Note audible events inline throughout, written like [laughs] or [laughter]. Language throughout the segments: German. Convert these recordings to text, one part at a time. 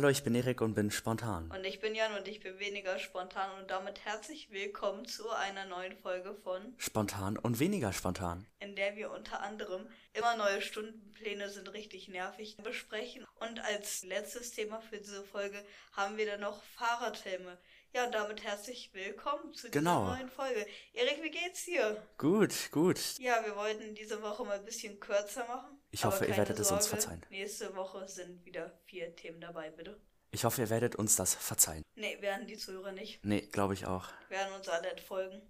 Hallo, ich bin Erik und bin spontan. Und ich bin Jan und ich bin weniger spontan und damit herzlich willkommen zu einer neuen Folge von Spontan und weniger spontan. in der wir unter anderem immer neue Stundenpläne sind richtig nervig besprechen. Und als letztes Thema für diese Folge haben wir dann noch Fahrradhelme. Ja, und damit herzlich willkommen zu Genau. dieser neuen Folge. Erik, wie geht's dir? Gut, gut. Ja, wir wollten diese Woche mal ein bisschen kürzer machen. Ich hoffe, ihr werdet es uns Sorge, verzeihen. Nächste Woche sind wieder vier Themen dabei, bitte. Ich hoffe, ihr werdet uns das verzeihen. Nee, werden die Zuhörer nicht. Nee, glaube ich auch. Werden uns alle entfolgen.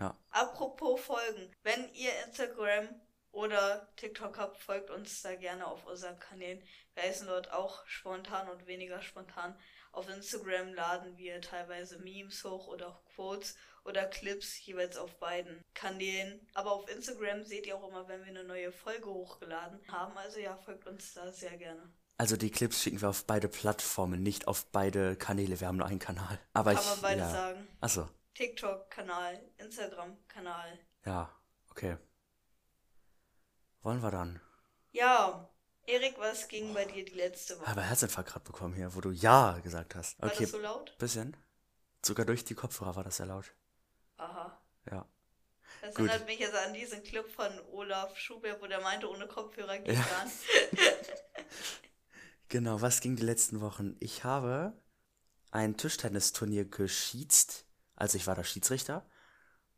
Ja. Apropos Folgen. Wenn ihr Instagram oder TikTok habt, folgt uns da gerne auf unseren Kanälen. Wir heißen dort auch spontan und weniger spontan. Auf Instagram laden wir teilweise Memes hoch oder auch Quotes oder Clips jeweils auf beiden Kanälen. Aber auf Instagram seht ihr auch immer, wenn wir eine neue Folge hochgeladen haben. Also ja, folgt uns da sehr gerne. Also die Clips schicken wir auf beide Plattformen, nicht auf beide Kanäle. Wir haben nur einen Kanal. Aber Kann ich. man beides ja. sagen. Achso. TikTok-Kanal, Instagram-Kanal. Ja, okay. Wollen wir dann? Ja, Erik, was ging bei dir die letzte Ich Woche? habe Herzinfarkt gerade bekommen hier, wo du Ja gesagt hast. War Okay, das so laut? bisschen. Sogar durch die Kopfhörer war das sehr laut. Aha. Ja. Das Gut. erinnert mich jetzt an diesen Clip von Olaf Schubert, wo der meinte, ohne Kopfhörer geht Ja. gar nicht. [laughs] Genau, was ging die letzten Wochen? Ich habe ein Tischtennisturnier geschießt. Also ich war der Schiedsrichter.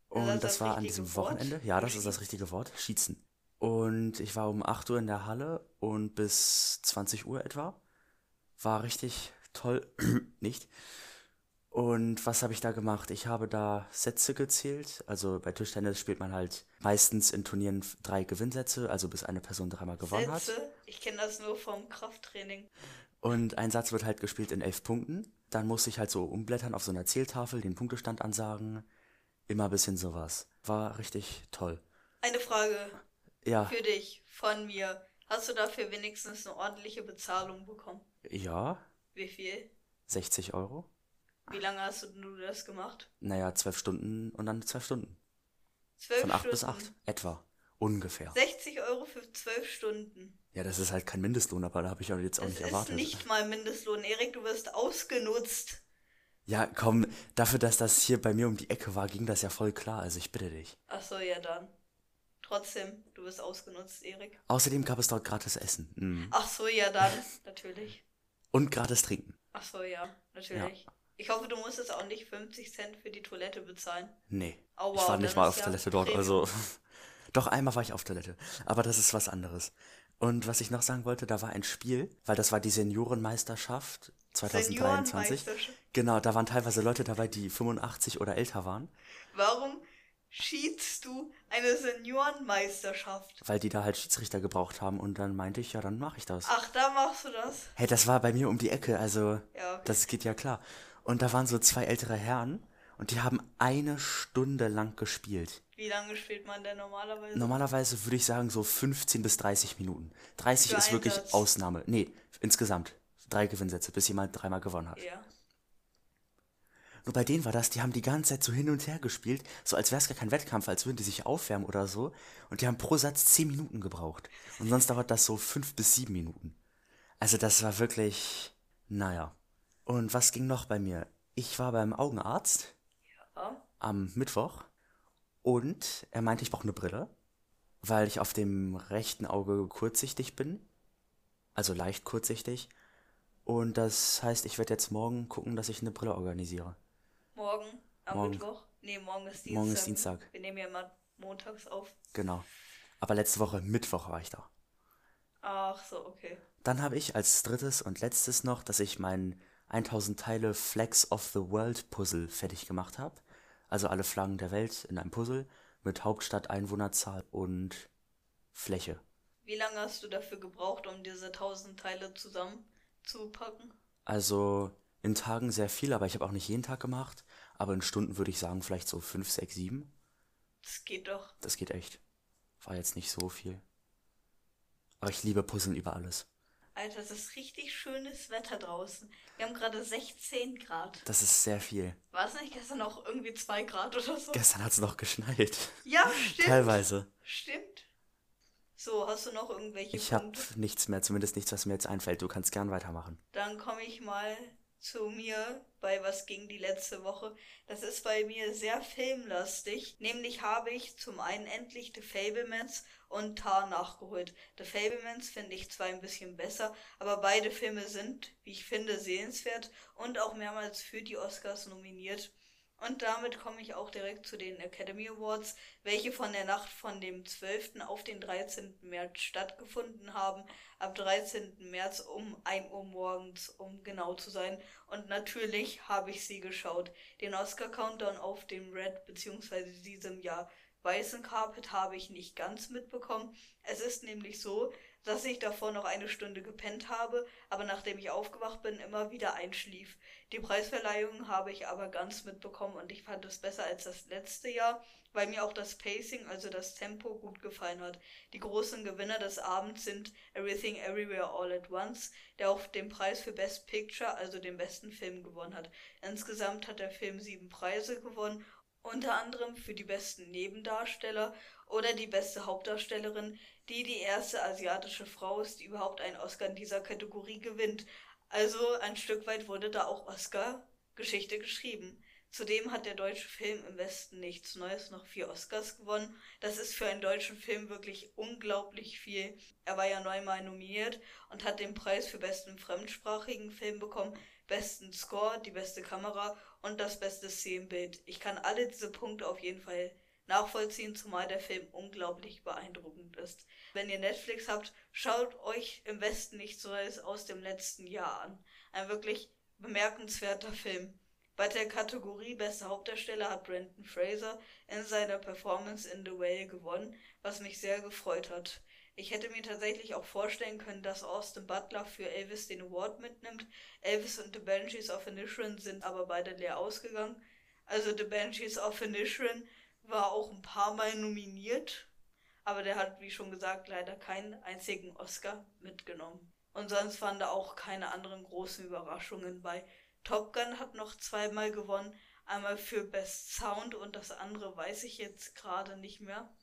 Und das das, das war an diesem Wort? Wochenende. Ja, das ist das richtige Wort. Schießen. Und ich war um 8 Uhr in der Halle und bis 20 Uhr etwa. War richtig toll. [clears throat] Nicht. Und was habe ich da gemacht? Ich habe da Sätze gezählt. Also bei Tischtennis spielt man halt meistens in Turnieren drei Gewinnsätze, also bis eine Person dreimal gewonnen hat. Sätze, ich kenne das nur vom Krafttraining. Und ein Satz wird halt gespielt in elf Punkten. Dann muss ich halt so umblättern auf so einer Zähltafel, den Punktestand ansagen. Immer ein bisschen sowas. War richtig toll. Eine Frage Ja, für dich von mir. Hast du dafür wenigstens eine ordentliche Bezahlung bekommen? ja, Wie viel? 60 Euro. Wie lange hast du du das gemacht? Naja, zwölf Stunden und dann zwölf Stunden. Zwölf Von acht Stunden. bis acht. Etwa. Ungefähr. 60 Euro für zwölf Stunden. Ja, das ist halt kein Mindestlohn, aber da habe ich auch jetzt auch Das nicht ist erwartet. nicht mal Mindestlohn. Erik, du wirst ausgenutzt. Ja, komm, dafür, dass das hier bei mir um die Ecke war, ging das ja voll klar. Also ich bitte dich. Ach so, ja dann. Trotzdem, du wirst ausgenutzt, Erik. Außerdem gab es dort gratis Essen. Mm. Ach so, ja dann, [laughs] natürlich. Und gratis Trinken. Ach so, ja, natürlich. Ich hoffe, du musstest auch nicht 50 Cent für die Toilette bezahlen. Nee. Aua, ich war nicht mal auf ja Toilette dort, also. [laughs] Doch, einmal war ich auf Toilette. Aber das ist was anderes. Und was ich noch sagen wollte, da war ein Spiel, weil das war die Seniorenmeisterschaft 2023. Seniorenmeisterschaft. Genau, da waren teilweise Leute dabei, die 85 oder älter waren, Warum schiedst du eine Seniorenmeisterschaft? weil die da halt Schiedsrichter gebraucht haben. Und dann meinte ich, ja, dann mache ich das. Ach, da machst du das? Hey, das war bei mir um die Ecke, also Ja, das geht ja klar. Und da waren so zwei ältere Herren und die haben eine Stunde lang gespielt. Wie lange spielt man denn normalerweise? Normalerweise würde ich sagen so 15 bis 30 Minuten. 30 Für ist wirklich Satz. Ausnahme. Nee, insgesamt. Drei Gewinnsätze, bis jemand dreimal gewonnen hat. Ja. Nur bei denen war das, die haben die ganze Zeit so hin und her gespielt, so als wäre es gar kein Wettkampf, als würden die sich aufwärmen oder so. Und die haben pro Satz 10 Minuten gebraucht. Und sonst dauert das so 5 bis 7 Minuten. Also das war wirklich, naja. Und was ging noch bei mir? Ich war beim Augenarzt ja. am Mittwoch und er meinte, ich brauche eine Brille, weil ich auf dem rechten Auge kurzsichtig bin. Also leicht kurzsichtig. Und das heißt, ich werde jetzt morgen gucken, dass ich eine Brille organisiere. Morgen, am Morgen. Mittwoch. Nee, morgen ist Dienstag. Morgen ist Dienstag. Wir nehmen ja immer montags auf. Genau. Aber letzte Woche Mittwoch war ich da. Ach so, okay. Dann habe ich als drittes und letztes noch, dass ich mein 1000 Teile Flags of the World Puzzle fertig gemacht habe. Also alle Flaggen der Welt in einem Puzzle mit Hauptstadt, Einwohnerzahl und Fläche. Wie lange hast du dafür gebraucht, um diese tausend Teile zusammenzupacken? Also in Tagen sehr viel, aber ich habe auch nicht jeden Tag gemacht. Aber in Stunden würde ich sagen, vielleicht so 5, 6, 7. Das geht doch. Das geht echt. War jetzt nicht so viel. Aber ich liebe Puzzeln über alles. Alter, es ist richtig schönes Wetter draußen. Wir haben gerade 16 Grad. Das ist sehr viel. War es nicht gestern noch irgendwie 2 Grad oder so? Gestern hat es noch geschneit. ja, stimmt. Teilweise. Stimmt. So, hast du noch irgendwelche Ich habe Punkte? nichts mehr, zumindest nichts, was mir jetzt einfällt. Du kannst gern weitermachen. Dann komme ich mal zu mir bei was ging die letzte Woche. Das ist bei mir sehr filmlastig. Nämlich habe ich zum einen endlich The Fablemans und Tar nachgeholt. The Fablemans finde ich zwar ein bisschen besser, aber beide Filme sind, wie ich finde, sehenswert und auch mehrmals für die Oscars nominiert. Und damit komme ich auch direkt zu den Academy Awards, welche von der Nacht von dem 12. auf den 13. März stattgefunden haben. Am 13. März um 1 Uhr morgens, um genau zu sein. Und natürlich habe ich sie geschaut. Den Oscar Countdown auf dem Red bzw. diesem Jahr weißen Carpet habe ich nicht ganz mitbekommen. Es ist nämlich so, dass ich davor noch eine Stunde gepennt habe, aber nachdem ich aufgewacht bin, immer wieder einschlief. Die Preisverleihung habe ich aber ganz mitbekommen und ich fand es besser als das letzte Jahr, weil mir auch das Pacing, also das Tempo, gut gefallen hat. Die großen Gewinner des Abends sind Everything Everywhere All at Once, der auch den Preis für Best Picture, also den besten Film, gewonnen hat. Insgesamt hat der Film sieben Preise gewonnen unter anderem für die besten Nebendarsteller oder die beste Hauptdarstellerin, die die erste asiatische Frau ist, die überhaupt einen Oscar in dieser Kategorie gewinnt. Also ein Stück weit wurde da auch Oscar-Geschichte geschrieben. Zudem hat der deutsche Film im Westen nichts Neues noch vier Oscars gewonnen. Das ist für einen deutschen Film wirklich unglaublich viel. Er war ja neunmal nominiert und hat den Preis für besten fremdsprachigen Film bekommen, besten Score, die beste Kamera und das beste Szenenbild. Ich kann alle diese Punkte auf jeden Fall nachvollziehen, zumal der Film unglaublich beeindruckend ist. Wenn ihr Netflix habt, schaut euch im Westen nichts Neues aus dem letzten Jahr an. Ein wirklich bemerkenswerter Film. Bei der Kategorie Beste Hauptdarsteller hat Brandon Fraser in seiner Performance in The Whale gewonnen, was mich sehr gefreut hat. Ich hätte mir tatsächlich auch vorstellen können, dass Austin Butler für Elvis den Award mitnimmt. Elvis und The Banshees of Inisherin sind aber beide leer ausgegangen. Also The Banshees of Inisherin war auch ein paar Mal nominiert, aber der hat, wie schon gesagt, leider keinen einzigen Oscar mitgenommen. Und sonst waren da auch keine anderen großen Überraschungen bei. Top Gun hat noch zweimal gewonnen, einmal für Best Sound und das andere weiß ich jetzt gerade nicht mehr.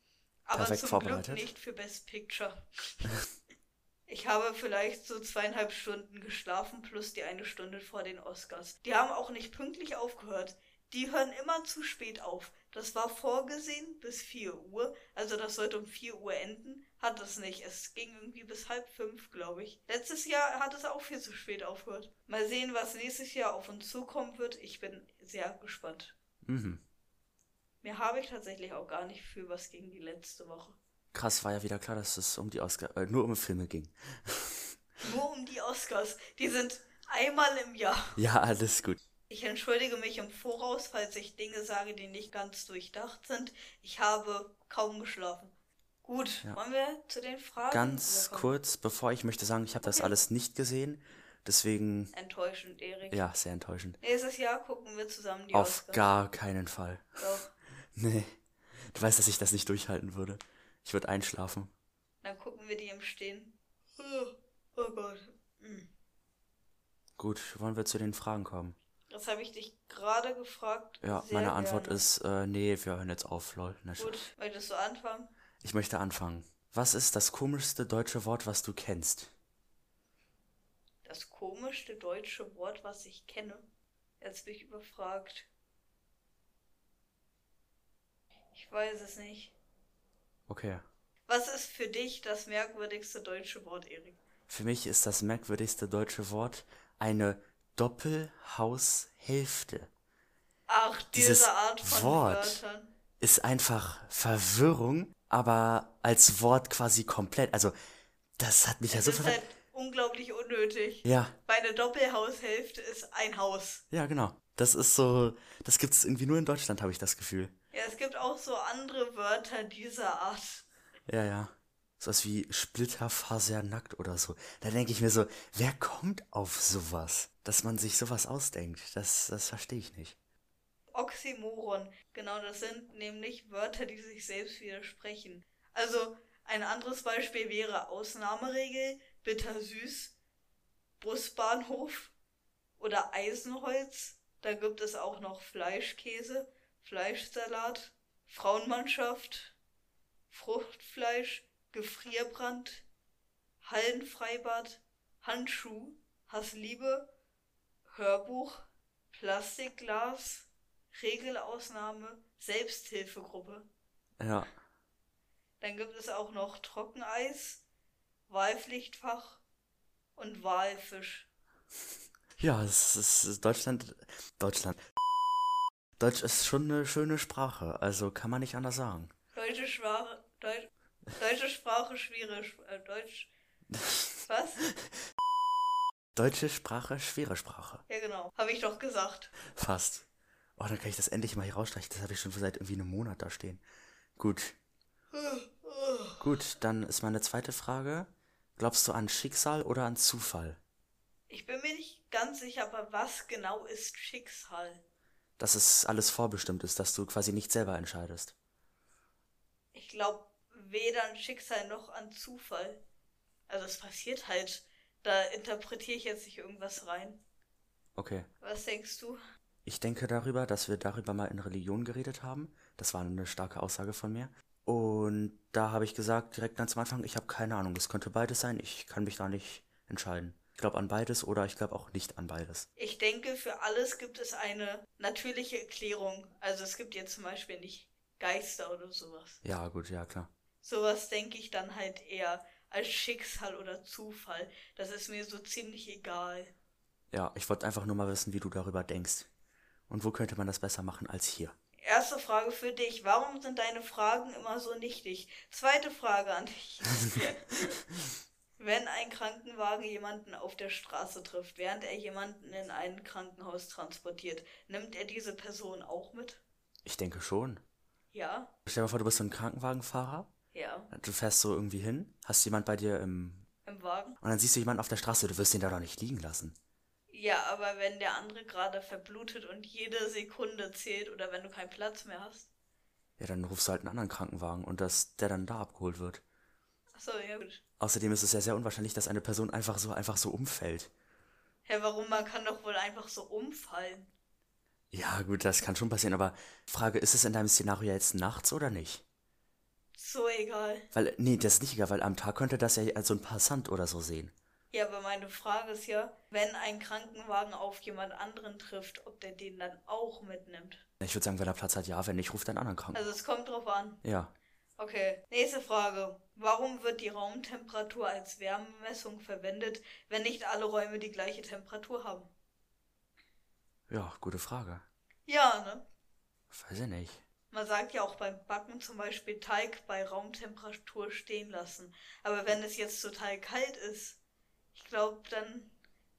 Aber Perfekt zum. Glück nicht für Best Picture. Ich habe vielleicht so zweieinhalb Stunden geschlafen plus die eine Stunde vor den Oscars. Die haben auch nicht pünktlich aufgehört. Die hören immer zu spät auf. Das war vorgesehen bis 4 Uhr, also das sollte um 4 Uhr enden. Hat es nicht. Es ging irgendwie bis halb fünf, glaube ich. Letztes Jahr hat es auch viel zu spät aufgehört. Mal sehen, was nächstes Jahr auf uns zukommen wird. Ich bin sehr gespannt. Mhm. Mehr habe ich tatsächlich auch gar nicht für was gegen die letzte Woche. Krass, war ja wieder klar, dass es um die Oscar, äh, nur um Filme ging. Nur um die Oscars. Die sind einmal im Jahr. Ja, alles gut. Ich entschuldige mich im Voraus, falls ich Dinge sage, die nicht ganz durchdacht sind. Ich habe kaum geschlafen. Gut, Ja. wollen wir zu den Fragen? Ganz überkommen? kurz, bevor ich möchte sagen, ich habe das alles nicht gesehen. Deswegen, Enttäuschend, Erik. ja, sehr enttäuschend. Nächstes Jahr gucken wir zusammen die Auf Oscars. gar keinen Fall. Doch, [laughs] Nee. Du weißt, dass ich das nicht durchhalten würde. Ich würde einschlafen. dann gucken wir die im Stehen. Oh, oh Gott. Hm. Gut, wollen wir zu den Fragen kommen? Das habe ich dich gerade gefragt. Ja, Sehr meine Antwort gerne. ist, äh, nee, wir hören jetzt auf, lol. Ne, Gut, möchtest du anfangen? Ich möchte anfangen. Was ist das komischste deutsche Wort, was du kennst? Das komischste deutsche Wort, was ich kenne. Jetzt bin ich überfragt. Ich weiß es nicht. Okay. Was ist für dich das merkwürdigste deutsche Wort, Erik? Für mich ist das merkwürdigste deutsche Wort eine Doppelhaushälfte. Ach, diese Dieses Art von Wort. Wörtern. Ist einfach Verwirrung, aber als Wort quasi komplett. Also, das hat mich ja Es so verwirrt. halt unglaublich unnötig. Ja, Weil eine Doppelhaushälfte ist ein Haus. ja, genau. Das ist so, das gibt es irgendwie nur in Deutschland, habe ich das Gefühl. Ja, es gibt auch so andere Wörter dieser Art. Ja, ja. Sowas wie splitterfasernackt oder so. Da denke ich mir so, wer kommt auf sowas? Dass man sich sowas ausdenkt. Das, das verstehe ich nicht. Oxymoron. Genau, das sind nämlich Wörter, die sich selbst widersprechen. Also, ein anderes Beispiel wäre Ausnahmeregel, bittersüß, Busbahnhof oder Eisenholz. Da gibt es auch noch Fleischkäse, Fleischsalat, Frauenmannschaft, Fruchtfleisch, Gefrierbrand, Hallenfreibad, Handschuh, Hassliebe, Hörbuch, Plastikglas, Regelausnahme, Selbsthilfegruppe. Ja. Dann gibt es auch noch Trockeneis, Wahlpflichtfach und Walfisch. Ja, es ist Deutschland. Deutschland. Deutsch ist schon eine schöne Sprache, also kann man nicht anders sagen. Deutsche Sprache. Deutsch, deutsche Sprache schwierig. Äh, Deutsch. [laughs] Was? Deutsche Sprache, schwere Sprache. Ja, genau. Habe ich doch gesagt. Fast. Oh, dann kann ich das endlich mal hier rausstreichen. Das habe ich schon seit irgendwie einem Monat da stehen. Gut. Gut, dann ist meine zweite Frage. Glaubst du an Schicksal oder an Zufall? Ich bin mir nicht ganz sicher, aber was genau ist Schicksal? Dass es alles vorbestimmt ist, dass du quasi nicht selber entscheidest. Ich glaube weder an Schicksal noch an Zufall. Also es passiert halt. Da interpretiere ich jetzt nicht irgendwas rein. Okay. Was denkst du? Ich denke darüber, dass wir darüber mal in Religion geredet haben. Das war eine starke Aussage von mir. Und da habe ich gesagt, direkt ganz am Anfang, ich habe keine Ahnung. Es könnte beides sein. Ich kann mich da nicht entscheiden. Ich glaube an beides oder ich glaube auch nicht an beides. Ich denke, für alles gibt es eine natürliche Erklärung. Also es gibt jetzt zum Beispiel nicht Geister oder sowas. Ja, gut, ja, klar. Sowas denke ich dann halt eher als Schicksal oder Zufall. Das ist mir so ziemlich egal. Ja, ich wollte einfach nur mal wissen, wie du darüber denkst. Und wo könnte man das besser machen als hier? Erste Frage für dich. Warum sind deine Fragen immer so nichtig? Zweite Frage an dich. [laughs] Wenn ein Krankenwagen jemanden auf der Straße trifft, während er jemanden in ein Krankenhaus transportiert, nimmt er diese Person auch mit? Ich denke schon. Ja. Stell dir mal vor, du bist so ein Krankenwagenfahrer. Ja. Du fährst so irgendwie hin, hast jemand bei dir im. Im Wagen? Und dann siehst du jemanden auf der Straße, du wirst den da doch nicht liegen lassen. Ja, aber wenn der andere gerade verblutet und jede Sekunde zählt oder wenn du keinen Platz mehr hast. Ja, dann rufst du halt einen anderen Krankenwagen und dass der dann da abgeholt wird. Achso, ja gut. Außerdem ist es ja sehr unwahrscheinlich, dass eine Person einfach so einfach so umfällt. Hä, warum? Man kann doch wohl einfach so umfallen. Ja, gut, das kann schon passieren, aber Frage, ist es in deinem Szenario jetzt nachts oder nicht? So egal. Weil, nee, das ist nicht egal, weil am Tag könnte das ja als so ein Passant oder so sehen. Ja, aber meine Frage ist ja, wenn ein Krankenwagen auf jemand anderen trifft, ob der den dann auch mitnimmt. Ich würde sagen, wenn er Platz hat, ja, wenn nicht, ruft einen anderen Krankenwagen. Also es kommt drauf an. Ja. Okay, nächste Frage. Warum wird die Raumtemperatur als Wärmemessung verwendet, wenn nicht alle Räume die gleiche Temperatur haben? Ja, gute Frage. Ja, ne? Weiß ich nicht. Man sagt ja auch beim Backen zum Beispiel Teig bei Raumtemperatur stehen lassen. Aber wenn es jetzt total kalt ist, ich glaube, dann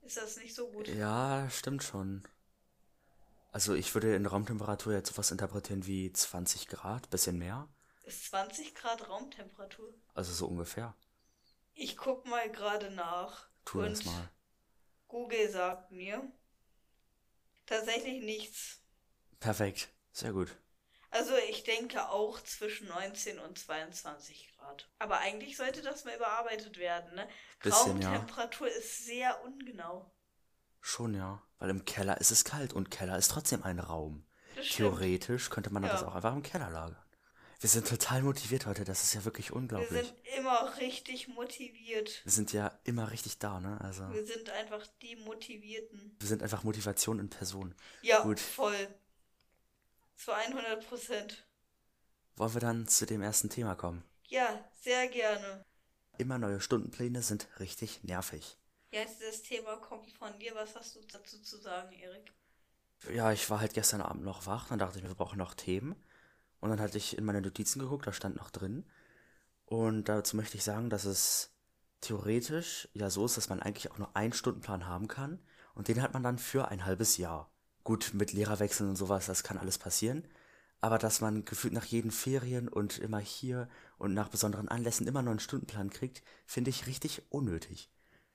ist das nicht so gut. Ja, stimmt schon. Also ich würde in Raumtemperatur jetzt sowas interpretieren wie 20 Grad, bisschen mehr. Ist 20 Grad Raumtemperatur? Also so ungefähr. Ich guck mal gerade nach. Tu das mal. Google sagt mir tatsächlich nichts. Perfekt. Sehr gut. Also ich denke auch zwischen 19 und 22 Grad. Aber eigentlich sollte das mal überarbeitet werden, ne? Bisschen, Raumtemperatur ja. ist sehr ungenau. Schon ja. Weil im Keller ist es kalt und Keller ist trotzdem ein Raum. Theoretisch könnte man Ja. das auch einfach im Keller lagern. Wir sind total motiviert heute, das ist ja wirklich Wir unglaublich. sind immer richtig motiviert. Wir sind ja immer richtig da, ne? Also Wir sind einfach die Motivierten. wir sind einfach Motivation in Person. Ja, Gut. voll. Zu 100 Prozent. Wollen wir dann zu dem ersten Thema kommen? Ja, sehr gerne. Immer neue Stundenpläne sind richtig nervig. Ja, das Thema kommt von dir. Was hast du dazu zu sagen, Erik? Ja, ich war halt gestern Abend noch wach, dann dachte ich mir, wir brauchen noch Themen. Und dann hatte ich in meine Notizen geguckt, da stand noch drin. Und dazu möchte ich sagen, dass es theoretisch ja so ist, dass man eigentlich auch nur einen Stundenplan haben kann. Und den hat man dann für ein halbes Jahr. Gut, mit Lehrerwechseln und sowas, das kann alles passieren. Aber dass man gefühlt nach jeden Ferien und immer hier und nach besonderen Anlässen immer nur einen Stundenplan kriegt, finde ich richtig unnötig.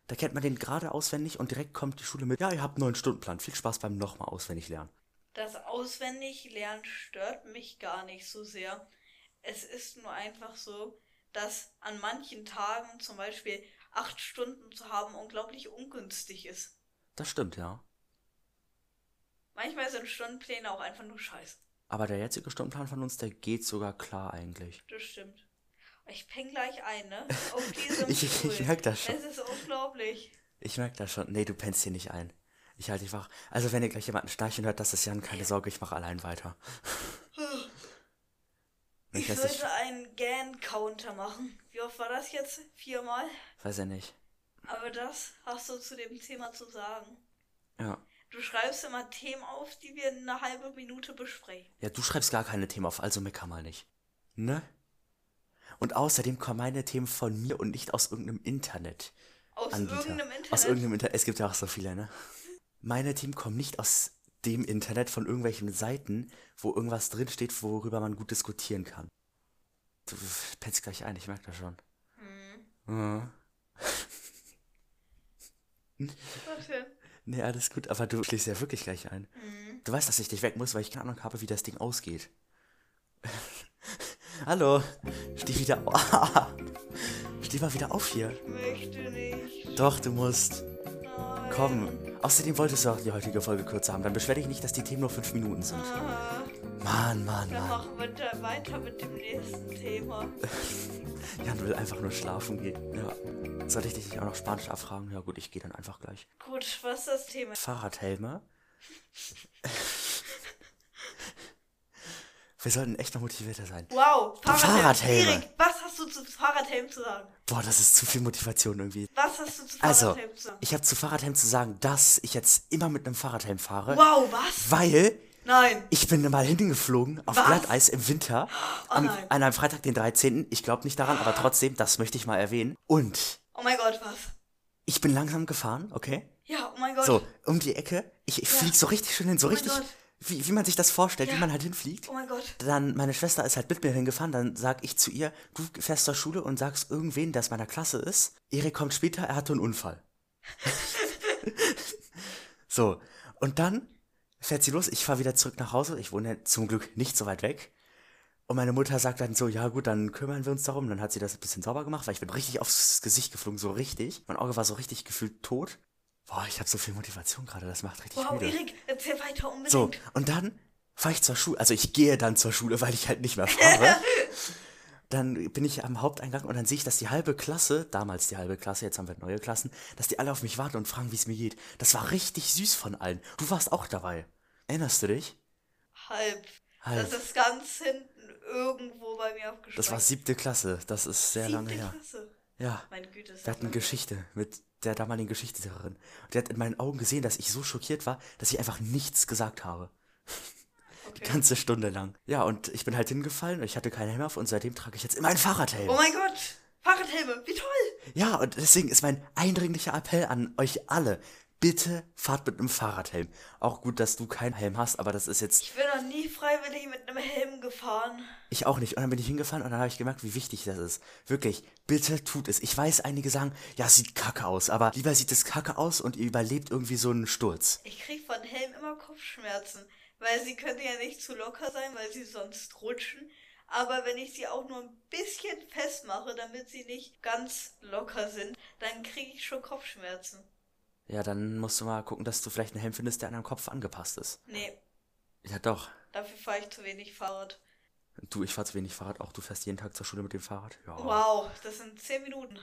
Da kennt man den gerade auswendig und direkt kommt die Schule mit, ja, ihr habt einen neuen Stundenplan. Viel Spaß beim nochmal auswendig lernen. Das Auswendiglernen stört mich gar nicht so sehr. Es ist nur einfach so, dass an manchen Tagen zum Beispiel acht Stunden zu haben unglaublich ungünstig ist. Das stimmt, ja. Manchmal sind Stundenpläne auch einfach nur scheiße. Aber der jetzige Stundenplan von uns, der geht sogar klar eigentlich. Das stimmt. Ich peng gleich ein, ne? [laughs] Auf diesem Ich, ich, Stuhl. ich merke das schon. Es ist unglaublich. Ich merke das schon. Nee, du pennst hier nicht ein. Ich halte dich wach. Also, wenn ihr gleich jemanden schnarchen hört, das ist Jan, keine Sorge, ich mache allein weiter. [laughs] Ich ich- sollte einen Gan-Counter machen. Wie oft war das jetzt? Viermal? Weiß ja nicht. Aber das hast du zu dem Thema zu sagen. Ja. Du schreibst immer Themen auf, die wir in einer halben Minute besprechen. Ja, du schreibst gar keine Themen auf, also mecker mal nicht. Ne? Und außerdem kommen meine Themen von mir und nicht aus irgendeinem Internet. Aus Anbieter. irgendeinem Internet. Aus irgendeinem Internet. Es gibt ja auch so viele, ne? Meine Themen kommen nicht aus dem Internet von irgendwelchen Seiten, wo irgendwas drinsteht, worüber man gut diskutieren kann. Du pennst gleich ein, ich merke das schon. Mhm. Was denn? Nee, alles gut, aber du schläfst ja wirklich gleich ein. Du weißt, dass ich dich weg muss, weil ich keine Ahnung habe, wie das Ding ausgeht. [laughs] Hallo, steh wieder [laughs] auf. steh mal wieder auf hier. Ich möchte nicht. Doch, du musst. Komm. Außerdem wolltest du auch die heutige Folge kürzer haben. Dann beschwer dich nicht, dass die Themen nur fünf Minuten sind. Ah, Mann, Mann, Dann Mann. machen wir da weiter mit dem nächsten Thema. [laughs] Jan will einfach nur schlafen gehen. Ja. Soll ich dich nicht auch noch Spanisch abfragen? Ja gut, ich gehe dann einfach gleich. Gut, was ist das Thema? Fahrradhelme. [laughs] Wir sollten echt noch motivierter sein. Wow, Fahrradhelm. Erik, was hast du zu Fahrradhelm zu sagen? Boah, das ist zu viel Motivation irgendwie. Was hast du zu Also, Fahrradhelm zu sagen? ich habe zu Fahrradhelm zu sagen, dass ich jetzt immer mit einem Fahrradhelm fahre, Wow, was? weil Nein. ich bin mal hingeflogen auf Was? Glatteis im Winter am, nein. an einem Freitag, den 13. Ich glaube nicht daran, aber trotzdem, das möchte ich mal erwähnen. Und Oh mein Gott, was? ich bin langsam gefahren, okay? Ja, oh mein Gott. So, um die Ecke. Ich, ich flieg so richtig schön hin, so mein richtig, Gott. Wie, wie man sich das vorstellt, Ja. wie man halt hinfliegt. Oh mein Gott. Dann, meine Schwester ist halt mit mir hingefahren, dann sag ich zu ihr, du fährst zur Schule und sagst irgendwen, der aus meiner Klasse ist. Erik kommt später, er hatte einen Unfall. [laughs] so, und dann fährt sie los, ich fahre wieder zurück nach Hause, ich wohne zum Glück nicht so weit weg. Und meine Mutter sagt dann so, ja gut, dann kümmern wir uns darum. Dann hat sie das ein bisschen sauber gemacht, weil ich bin richtig aufs Gesicht geflogen, so richtig. Mein Auge war so richtig gefühlt tot. Boah, ich habe so viel Motivation gerade, das macht richtig Wow, müde. Erik, erzähl weiter unbedingt. So, und dann fahre ich zur Schule. Also ich gehe dann zur Schule, weil ich halt nicht mehr fahre. [laughs] dann bin ich am Haupteingang und dann sehe ich, dass die halbe Klasse, damals die halbe Klasse, jetzt haben wir neue Klassen, dass die alle auf mich warten und fragen, wie es mir geht. Das war richtig süß von allen. Du warst auch dabei. Erinnerst du dich? Halb. Halb. Das ist ganz hinten irgendwo bei mir aufgeschrieben. Das war siebte Klasse. Das ist sehr lange her. Klasse. Ja. Meine Güte. Wir hatten Geschichte mit der damaligen Geschichtslehrerin. Und die hat in meinen Augen gesehen, dass ich so schockiert war, dass ich einfach nichts gesagt habe. [laughs] Die Okay. ganze Stunde lang. Ja, und ich bin halt hingefallen und ich hatte keinen Helm auf und seitdem trage ich jetzt immer einen Fahrradhelm. Oh mein Gott. Fahrradhelme, wie toll. Ja, und deswegen ist mein eindringlicher Appell an euch alle. Bitte fahrt mit einem Fahrradhelm. Auch gut, dass du keinen Helm hast, aber das ist jetzt Ich bin noch nie freiwillig mit einem Helm gefahren. ich auch nicht. Und dann bin ich hingefahren und dann habe ich gemerkt, wie wichtig das ist. Wirklich, bitte tut es. Ich weiß, einige sagen, ja, sieht kacke aus, aber lieber sieht es kacke aus und ihr überlebt irgendwie so einen Sturz. Ich krieg von Helm immer Kopfschmerzen, weil sie können ja nicht zu locker sein, weil sie sonst rutschen. Aber wenn ich sie auch nur ein bisschen festmache, damit sie nicht ganz locker sind, dann kriege ich schon Kopfschmerzen. Ja, dann musst du mal gucken, dass du vielleicht einen Helm findest, der an deinem Kopf angepasst ist. Nee, Ja, doch. dafür fahre ich zu wenig Fahrrad. Du, ich fahr zu wenig Fahrrad, auch du fährst jeden Tag zur Schule mit dem Fahrrad? Ja. Wow, das sind 10 Minuten.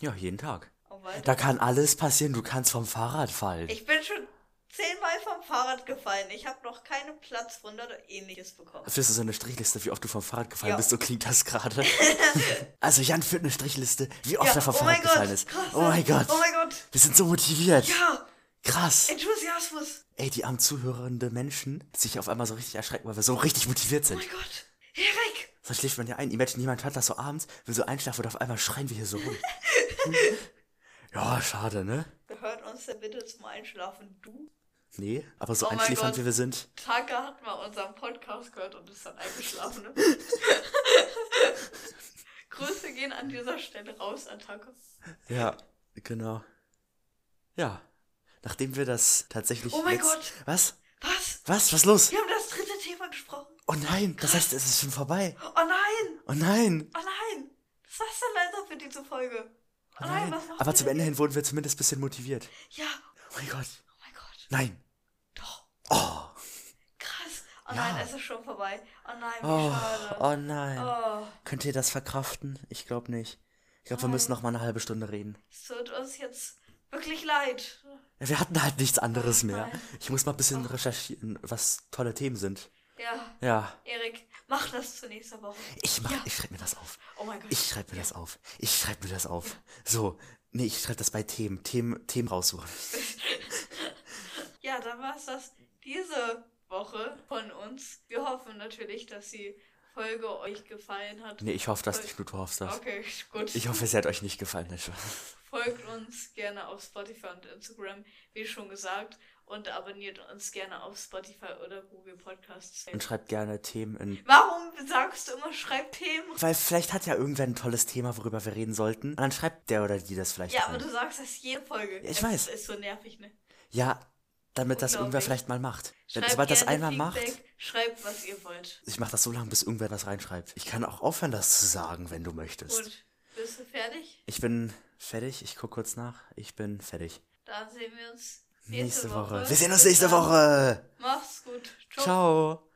Ja, jeden Tag. Oh. Da kann alles passieren, du kannst vom Fahrrad fallen. Ich bin schon zehnmal vom Fahrrad gefallen. Ich habe noch keine Platzwunde oder ähnliches bekommen. Führst du so eine Strichliste, wie oft du vom Fahrrad gefallen Ja. bist? So klingt das gerade. [laughs] also Jan führt eine Strichliste, wie oft Ja, er vom oh Fahrrad gefallen Gott, ist. krass, oh mein Gott. Oh mein Gott. Wir sind so motiviert. Ja, Krass. Enthusiasmus. Ey, die am zuhörende Menschen sich auf einmal so richtig erschrecken, weil wir so richtig motiviert Oh sind. mein Gott. Erik. So schläft man ja ein. Imagine, jemand hört das so abends, will so einschlafen und auf einmal schreien wir hier so rum. [laughs] ja, schade, ne? Gehört uns denn bitte zum Einschlafen du? Nee, aber so Oh einschläfernd wie wir sind. Taka hat mal unseren Podcast gehört und ist dann eingeschlafen. Ne? [laughs] Grüße gehen an dieser Stelle raus an Taka. Ja, genau. Ja. Nachdem wir das tatsächlich. Oh mein letzt- Gott. Was? Was? Was? Was los? Wir haben das dritte Thema gesprochen. Oh nein, das heißt, es ist schon vorbei. Oh nein. Oh nein. Oh nein. Was war's denn leider für diese Folge? Oh Nein. was machen Aber zum Ende jetzt? hin wurden wir zumindest ein bisschen motiviert. Ja. Oh mein Gott. Oh. Nein. Doch. Oh. Krass. Oh Ja. nein, es ist schon vorbei. Oh nein, wie Oh, schade. oh nein. Oh, Könnt ihr das verkraften? Ich glaube nicht. Ich glaube, wir müssen noch mal eine halbe Stunde reden. es tut uns jetzt wirklich leid. Ja, Wir hatten halt nichts anderes mehr. Nein. Ich muss mal ein bisschen recherchieren, was tolle Themen sind. Ja, Ja, Erik, mach das zur nächsten Woche. ich mach, Ja. ich schreibe mir das auf. Oh mein Gott. Ich schreibe mir das auf. Ich schreibe mir das auf. So, nee, ich schreibe das bei Themen. Themen, Themen raussuchen. [laughs] Ja, dann war's das diese Woche von uns. Wir hoffen natürlich, dass die Folge euch gefallen hat. Nee, ich hoffe das nicht, nur du hoffst das. Okay, gut. Ich hoffe, es hat euch nicht gefallen. Folgt uns gerne auf Spotify und Instagram, wie schon gesagt. Und abonniert uns gerne auf Spotify oder Google Podcasts. Und schreibt gerne Themen in. Warum sagst du immer, schreib Themen? Weil vielleicht hat ja irgendwer ein tolles Thema, worüber wir reden sollten. Und dann schreibt der oder die das vielleicht. Ja, rein. aber du sagst das jede Folge. Ja, ich Es weiß. ist so nervig, ne? Ja, damit das irgendwer vielleicht mal macht. Wenn, Schreibt sobald das einmal macht. Feedback, Schreibt, was ihr wollt. Ich mach das so lange, bis irgendwer das reinschreibt. Ich kann auch aufhören, das zu sagen, wenn du möchtest. Gut, bist du fertig? Ich bin fertig. Ich guck kurz nach. Ich bin fertig. Dann sehen wir uns nächste, Nächste Woche. Woche. Wir sehen uns nächste. Woche. Mach's gut. Ciao. Ciao.